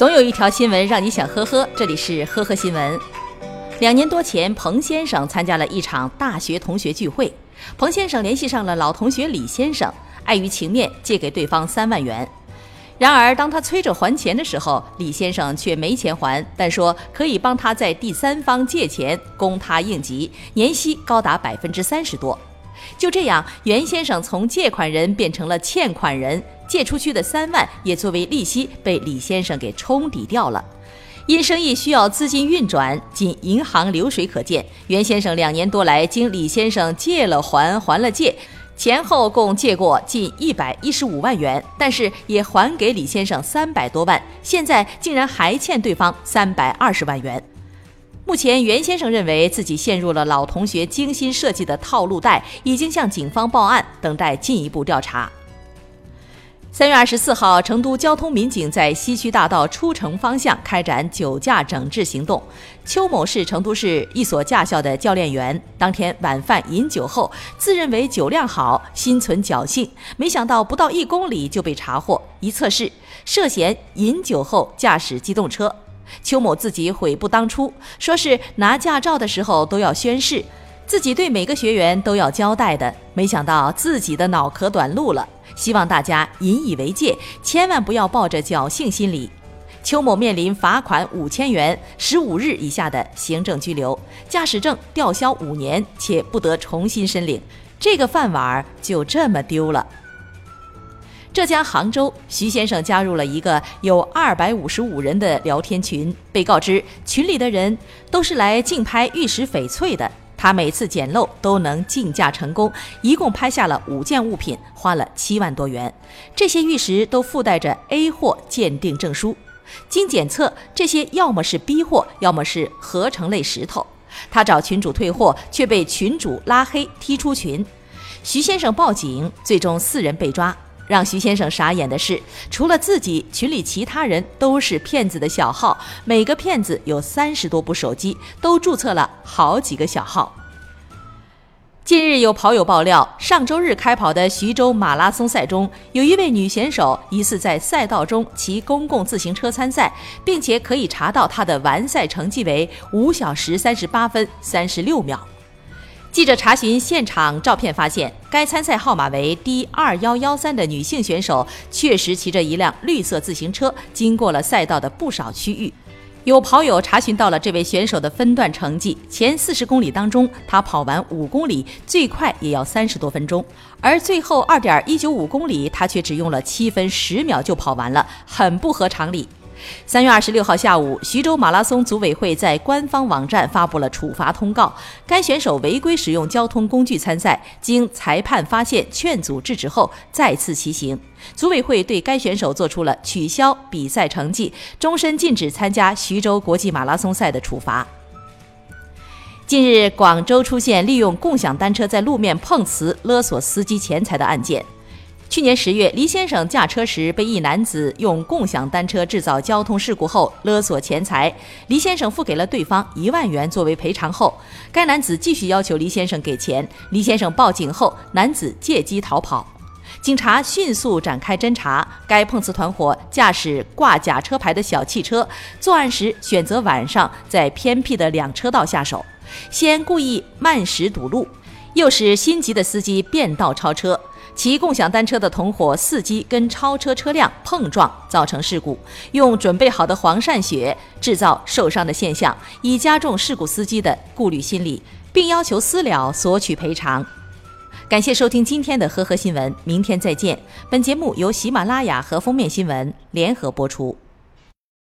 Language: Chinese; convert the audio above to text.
总有一条新闻让你想呵呵，这里是呵呵新闻。两年多前，彭先生参加了一场大学同学聚会，彭先生联系上了老同学李先生，碍于情面，借给对方三万元。然而，当他催着还钱的时候，李先生却没钱还，但说可以帮他在第三方借钱供他应急，年息高达百分之三十多。就这样，袁先生从借款人变成了欠款人，借出去的三万也作为利息被李先生给冲抵掉了。因生意需要资金运转，仅银行流水可见，袁先生两年多来经李先生借了还，还了借。前后共借过近一百一十五万元，但是也还给李先生三百多万，现在竟然还欠对方三百二十万元。目前，袁先生认为自己陷入了老同学精心设计的套路贷，已经向警方报案，等待进一步调查。三月二十四号，成都交通民警在西区大道出城方向开展酒驾整治行动。邱某是成都市一所驾校的教练员，当天晚饭饮酒后，自认为酒量好，心存侥幸，没想到不到一公里就被查获，一测试涉嫌饮酒后驾驶机动车。邱某自己悔不当初，说是拿驾照的时候都要宣誓，自己对每个学员都要交代的，没想到自己的脑壳短路了。希望大家引以为戒，千万不要抱着侥幸心理。邱某面临罚款五千元、十五日以下的行政拘留，驾驶证吊销五年，且不得重新申领。这个饭碗就这么丢了。浙江杭州，徐先生加入了一个有二百五十五人的聊天群，被告知群里的人都是来竞拍玉石翡翠的。他每次捡漏都能竞价成功，一共拍下了五件物品，花了七万多元。这些玉石都附带着 A 货鉴定证书，经检测，这些要么是 B 货，要么是合成类石头。他找群主退货，却被群主拉黑踢出群。徐先生报警，最终四人被抓。让徐先生傻眼的是，除了自己，群里其他人都是骗子的小号，每个骗子有三十多部手机，都注册了好几个小号。近日有跑友爆料，上周日开跑的徐州马拉松赛中，有一位女选手疑似在赛道中骑公共自行车参赛，并且可以查到她的完赛成绩为五小时三十八分三十六秒。记者查询现场照片，发现该参赛号码为 D 二幺幺三的女性选手确实骑着一辆绿色自行车，经过了赛道的不少区域。有跑友查询到了这位选手的分段成绩，前四十公里当中，她跑完五公里，最快也要三十多分钟，而最后二点一九五公里，她却只用了七分十秒就跑完了，很不合常理。三月二十六号下午，徐州马拉松组委会在官方网站发布了处罚通告。该选手违规使用交通工具参赛，经裁判发现劝阻制止后，再次骑行。组委会对该选手做出了取消比赛成绩、终身禁止参加徐州国际马拉松赛的处罚。近日，广州出现利用共享单车在路面碰瓷勒索司机钱财的案件。去年十月，黎先生驾车时被一男子用共享单车制造交通事故后勒索钱财，黎先生付给了对方一万元作为赔偿后，该男子继续要求黎先生给钱。黎先生报警后，男子借机逃跑，警察迅速展开侦查。该碰瓷团伙驾驶挂假车牌的小汽车，作案时选择晚上在偏僻的两车道下手，先故意慢驶堵路，诱使心急的司机变道超车。骑共享单车的同伙伺机跟超车车辆碰撞，造成事故，用准备好的黄鳝血制造受伤的现象，以加重事故司机的顾虑心理，并要求私了索取赔偿。感谢收听今天的呵呵新闻，明天再见。本节目由喜马拉雅和封面新闻联合播出。